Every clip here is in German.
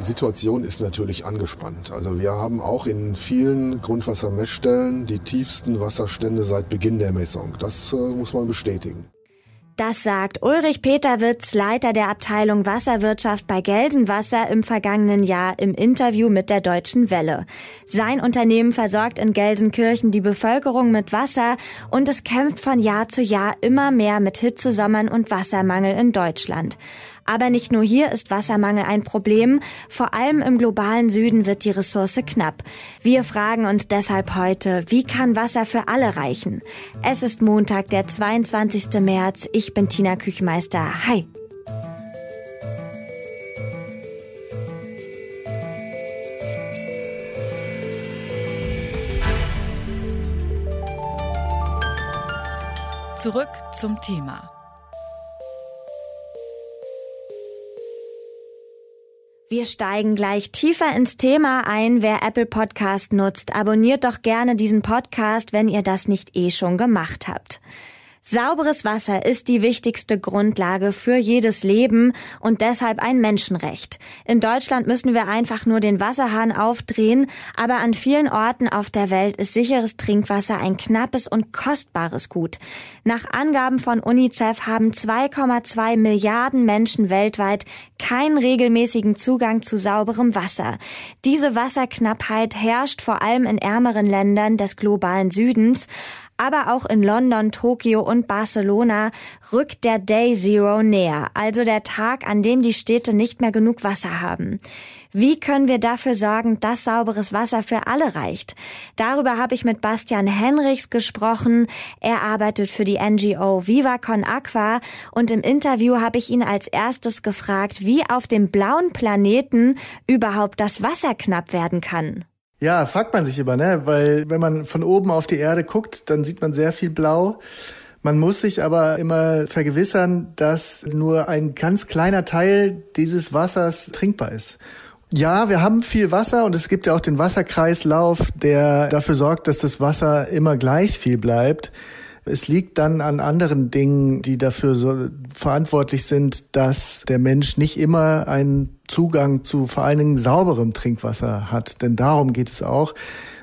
Die Situation ist natürlich angespannt. Also wir haben auch in vielen Grundwassermessstellen die tiefsten Wasserstände seit Beginn der Messung. Das äh, muss man bestätigen. Das sagt Ulrich Peterwitz, Leiter der Abteilung Wasserwirtschaft bei Gelsenwasser im vergangenen Jahr im Interview mit der Deutschen Welle. Sein Unternehmen versorgt in Gelsenkirchen die Bevölkerung mit Wasser und es kämpft von Jahr zu Jahr immer mehr mit Hitzesommern und Wassermangel in Deutschland. Aber nicht nur hier ist Wassermangel ein Problem, vor allem im globalen Süden wird die Ressource knapp. Wir fragen uns deshalb heute, wie kann Wasser für alle reichen? Es ist Montag, der 22. März. Ich bin Tina Küchmeister. Hi. Zurück zum Thema. Wir steigen gleich tiefer ins Thema ein. Wer Apple Podcast nutzt, abonniert doch gerne diesen Podcast, wenn ihr das nicht eh schon gemacht habt. Sauberes Wasser ist die wichtigste Grundlage für jedes Leben und deshalb ein Menschenrecht. In Deutschland müssen wir einfach nur den Wasserhahn aufdrehen, aber an vielen Orten auf der Welt ist sicheres Trinkwasser ein knappes und kostbares Gut. Nach Angaben von UNICEF haben 2,2 Milliarden Menschen weltweit keinen regelmäßigen Zugang zu sauberem Wasser. Diese Wasserknappheit herrscht vor allem in ärmeren Ländern des globalen Südens, aber auch in London, Tokio und Barcelona rückt der Day Zero näher, also der Tag, an dem die Städte nicht mehr genug Wasser haben. Wie können wir dafür sorgen, dass sauberes Wasser für alle reicht? Darüber habe ich mit Bastian Henrichs gesprochen. Er arbeitet für die NGO Viva Con Aqua und im Interview habe ich ihn als erstes gefragt, wie auf dem blauen Planeten überhaupt das Wasser knapp werden kann. Ja, fragt man sich immer, ne? Weil wenn man von oben auf die Erde guckt, dann sieht man sehr viel Blau. Man muss sich aber immer vergewissern, dass nur ein ganz kleiner Teil dieses Wassers trinkbar ist. Ja, wir haben viel Wasser und es gibt ja auch den Wasserkreislauf, der dafür sorgt, dass das Wasser immer gleich viel bleibt. Es liegt dann an anderen Dingen, die dafür so verantwortlich sind, dass der Mensch nicht immer einen Zugang zu vor allen Dingen sauberem Trinkwasser hat. Denn darum geht es auch.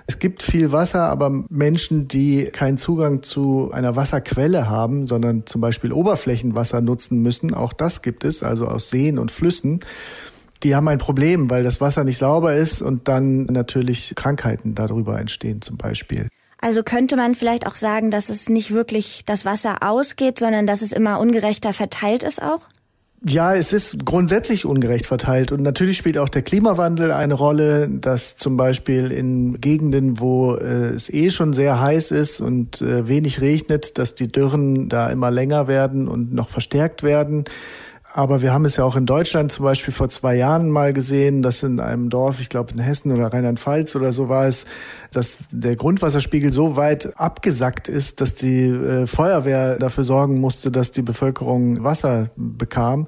Es gibt viel Wasser, aber Menschen, die keinen Zugang zu einer Wasserquelle haben, sondern zum Beispiel Oberflächenwasser nutzen müssen, auch das gibt es, also aus Seen und Flüssen, die haben ein Problem, weil das Wasser nicht sauber ist und dann natürlich Krankheiten darüber entstehen zum Beispiel. Also könnte man vielleicht auch sagen, dass es nicht wirklich das Wasser ausgeht, sondern dass es immer ungerechter verteilt ist auch? Ja, es ist grundsätzlich ungerecht verteilt und natürlich spielt auch der Klimawandel eine Rolle, dass zum Beispiel in Gegenden, wo äh, es eh schon sehr heiß ist und äh, wenig regnet, dass die Dürren da immer länger werden und noch verstärkt werden. Aber wir haben es ja auch in Deutschland zum Beispiel vor zwei Jahren mal gesehen, dass in einem Dorf, ich glaube in Hessen oder Rheinland-Pfalz oder so war es, dass der Grundwasserspiegel so weit abgesackt ist, dass die äh, Feuerwehr dafür sorgen musste, dass die Bevölkerung Wasser bekam.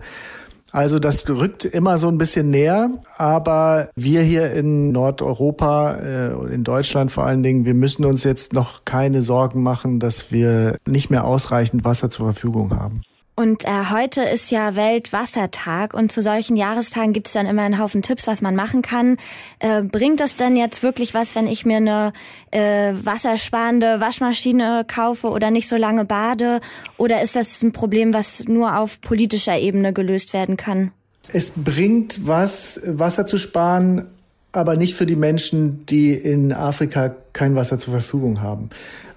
Also das rückt immer so ein bisschen näher, aber wir hier in Nordeuropa, äh, in Deutschland vor allen Dingen, wir müssen uns jetzt noch keine Sorgen machen, dass wir nicht mehr ausreichend Wasser zur Verfügung haben. Und äh, heute ist ja Weltwassertag und zu solchen Jahrestagen gibt es dann immer einen Haufen Tipps, was man machen kann. Äh, bringt das denn jetzt wirklich was, wenn ich mir eine äh, wassersparende Waschmaschine kaufe oder nicht so lange bade? Oder ist das ein Problem, was nur auf politischer Ebene gelöst werden kann? Es bringt was, Wasser zu sparen, aber nicht für die Menschen, die in Afrika kein Wasser zur Verfügung haben.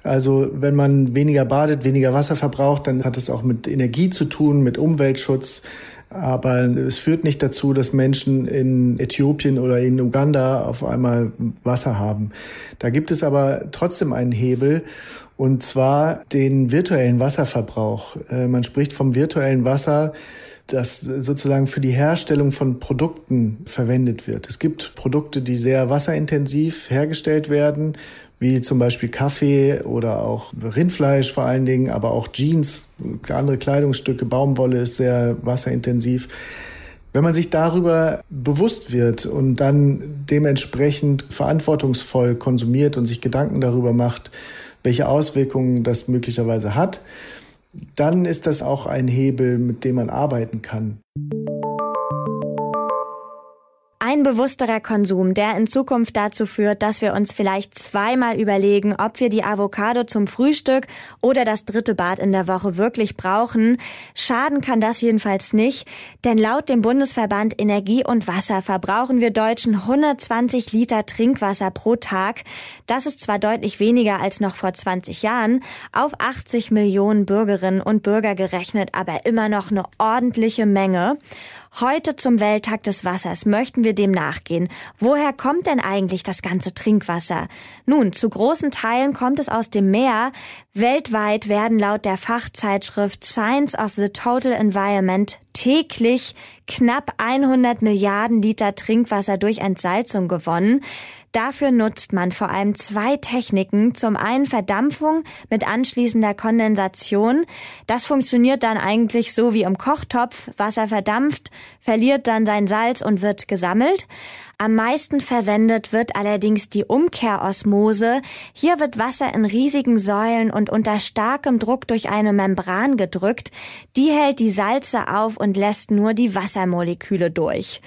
Also wenn man weniger badet, weniger Wasser verbraucht, dann hat es auch mit Energie zu tun, mit Umweltschutz. Aber es führt nicht dazu, dass Menschen in Äthiopien oder in Uganda auf einmal Wasser haben. Da gibt es aber trotzdem einen Hebel, und zwar den virtuellen Wasserverbrauch. Äh, man spricht vom virtuellen Wasser, das sozusagen für die Herstellung von Produkten verwendet wird. Es gibt Produkte, die sehr wasserintensiv hergestellt werden, wie zum Beispiel Kaffee oder auch Rindfleisch vor allen Dingen, aber auch Jeans, andere Kleidungsstücke, Baumwolle ist sehr wasserintensiv. Wenn man sich darüber bewusst wird und dann dementsprechend verantwortungsvoll konsumiert und sich Gedanken darüber macht, welche Auswirkungen das möglicherweise hat, dann ist das auch ein Hebel, mit dem man arbeiten kann. Ein bewussterer Konsum, der in Zukunft dazu führt, dass wir uns vielleicht zweimal überlegen, ob wir die Avocado zum Frühstück oder das dritte Bad in der Woche wirklich brauchen. Schaden kann das jedenfalls nicht, denn laut dem Bundesverband Energie und Wasser verbrauchen wir Deutschen 120 Liter Trinkwasser pro Tag. Das ist zwar deutlich weniger als noch vor 20 Jahren, auf 80 Millionen Bürgerinnen und Bürger gerechnet, aber immer noch eine ordentliche Menge. Heute zum Welttag des Wassers möchten wir dem nachgehen. Woher kommt denn eigentlich das ganze Trinkwasser? Nun, zu großen Teilen kommt es aus dem Meer. Weltweit werden laut der Fachzeitschrift Science of the Total Environment täglich knapp 100 Milliarden Liter Trinkwasser durch Entsalzung gewonnen. Dafür nutzt man vor allem zwei Techniken. Zum einen Verdampfung mit anschließender Kondensation. Das funktioniert dann eigentlich so wie im Kochtopf. Wasser verdampft, verliert dann sein Salz und wird gesammelt. Am meisten verwendet wird allerdings die Umkehrosmose. Hier wird Wasser in riesigen Säulen und unter starkem Druck durch eine Membran gedrückt. Die hält die Salze auf und lässt nur die Wassermoleküle durch.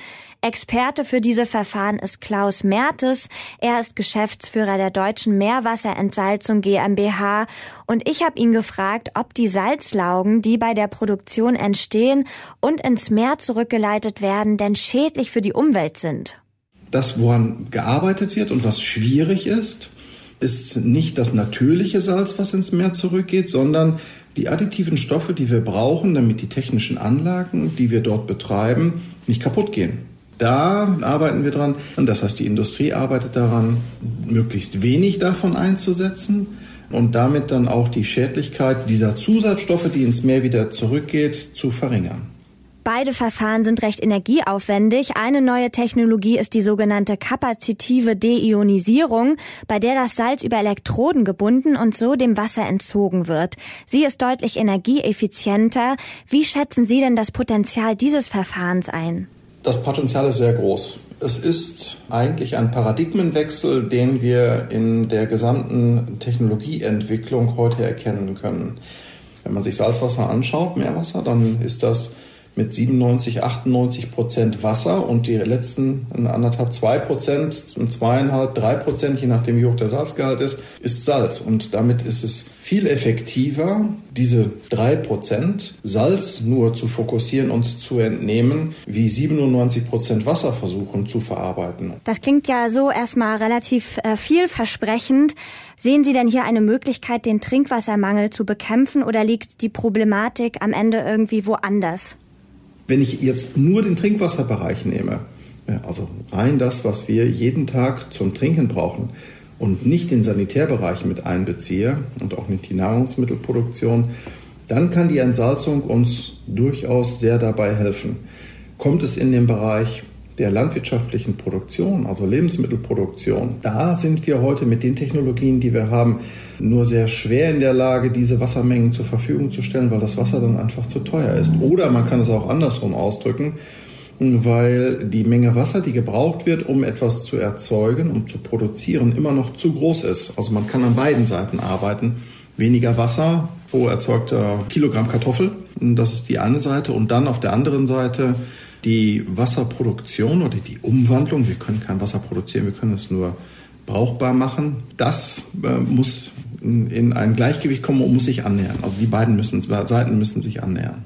Experte für diese Verfahren ist Klaus Mertes. Er ist Geschäftsführer der Deutschen Meerwasserentsalzung GmbH und ich habe ihn gefragt, ob die Salzlaugen, die bei der Produktion entstehen und ins Meer zurückgeleitet werden, denn schädlich für die Umwelt sind. Das, woran gearbeitet wird und was schwierig ist, ist nicht das natürliche Salz, was ins Meer zurückgeht, sondern die additiven Stoffe, die wir brauchen, damit die technischen Anlagen, die wir dort betreiben, nicht kaputt gehen. Da arbeiten wir dran. Und das heißt, die Industrie arbeitet daran, möglichst wenig davon einzusetzen und damit dann auch die Schädlichkeit dieser Zusatzstoffe, die ins Meer wieder zurückgeht, zu verringern. Beide Verfahren sind recht energieaufwendig. Eine neue Technologie ist die sogenannte kapazitive Deionisierung, bei der das Salz über Elektroden gebunden und so dem Wasser entzogen wird. Sie ist deutlich energieeffizienter. Wie schätzen Sie denn das Potenzial dieses Verfahrens ein? Das Potenzial ist sehr groß. Es ist eigentlich ein Paradigmenwechsel, den wir in der gesamten Technologieentwicklung heute erkennen können. Wenn man sich Salzwasser anschaut, Meerwasser, dann ist das mit 97, 98 Prozent Wasser und die letzten anderthalb, zwei Prozent, zweieinhalb, drei Prozent, je nachdem wie hoch der Salzgehalt ist, ist Salz. Und damit ist es viel effektiver, diese drei Prozent Salz nur zu fokussieren und zu entnehmen, wie 97 Prozent Wasser versuchen zu verarbeiten. Das klingt ja so erstmal relativ äh, vielversprechend. Sehen Sie denn hier eine Möglichkeit, den Trinkwassermangel zu bekämpfen oder liegt die Problematik am Ende irgendwie woanders? Wenn ich jetzt nur den Trinkwasserbereich nehme, also rein das, was wir jeden Tag zum Trinken brauchen und nicht den Sanitärbereich mit einbeziehe und auch nicht die Nahrungsmittelproduktion, dann kann die Entsalzung uns durchaus sehr dabei helfen. Kommt es in den Bereich der landwirtschaftlichen Produktion, also Lebensmittelproduktion, da sind wir heute mit den Technologien, die wir haben, nur sehr schwer in der Lage, diese Wassermengen zur Verfügung zu stellen, weil das Wasser dann einfach zu teuer ist. Oder man kann es auch andersrum ausdrücken, weil die Menge Wasser, die gebraucht wird, um etwas zu erzeugen, um zu produzieren, immer noch zu groß ist. Also man kann an beiden Seiten arbeiten. Weniger Wasser pro erzeugter Kilogramm Kartoffel, das ist die eine Seite. Und dann auf der anderen Seite die Wasserproduktion oder die Umwandlung. Wir können kein Wasser produzieren, wir können es nur brauchbar machen. Das äh, muss in ein Gleichgewicht kommen und muss sich annähern. Also die beiden müssen, Seiten müssen sich annähern.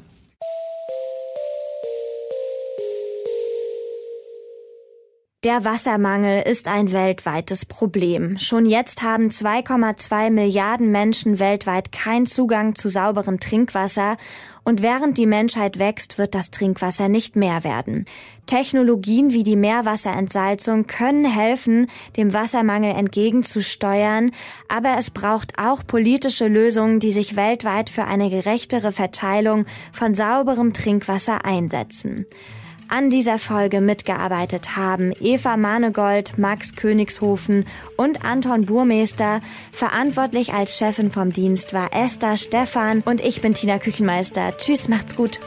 Der Wassermangel ist ein weltweites Problem. Schon jetzt haben 2,2 Milliarden Menschen weltweit keinen Zugang zu sauberem Trinkwasser und während die Menschheit wächst, wird das Trinkwasser nicht mehr werden. Technologien wie die Meerwasserentsalzung können helfen, dem Wassermangel entgegenzusteuern, aber es braucht auch politische Lösungen, die sich weltweit für eine gerechtere Verteilung von sauberem Trinkwasser einsetzen. An dieser Folge mitgearbeitet haben Eva Manegold, Max Königshofen und Anton Burmeister. Verantwortlich als Chefin vom Dienst war Esther Stephan und ich bin Tina Küchenmeister. Tschüss, macht's gut.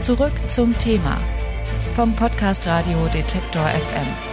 Zurück zum Thema vom Podcast Radio Detektor FM.